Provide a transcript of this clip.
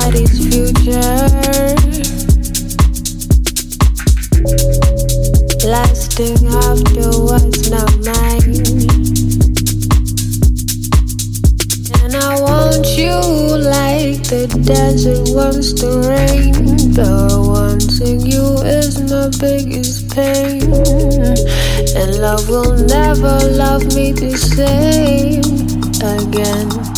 nobody's future. Lasting after what's not mine. And I want you like the desert wants the rain. The wanting you is my biggest pain. And love will never love me the same again.